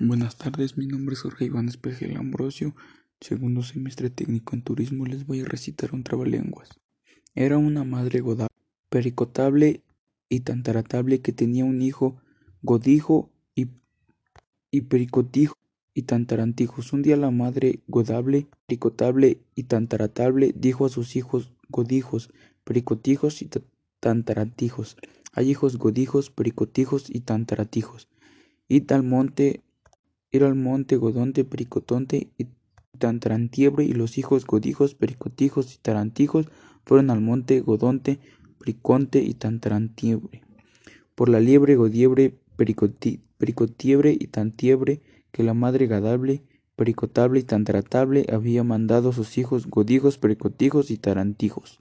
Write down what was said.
Buenas tardes, mi nombre es Jorge Iván Espejel Ambrosio, segundo semestre técnico en turismo. Les voy a recitar un trabalenguas. Era una madre godable, pericotable y tantaratable que tenía un hijo godijo y, pericotijo y tantarantijos. Un día la madre godable, pericotable y tantaratable dijo a sus hijos godijos, pericotijos y tantarantijos. Hay hijos godijos, pericotijos y tantaratijos. Y al monte era el monte Godonte, Pericotonte y Tantarantiebre, y los hijos Godijos, Pericotijos y Tarantijos fueron al monte Godonte, Periconte y Tantarantiebre. Por la liebre, Godiebre, Pericotiebre y Tantiebre, que la madre Gadable, Pericotable y Tantaratable había mandado a sus hijos Godijos, Pericotijos y Tarantijos.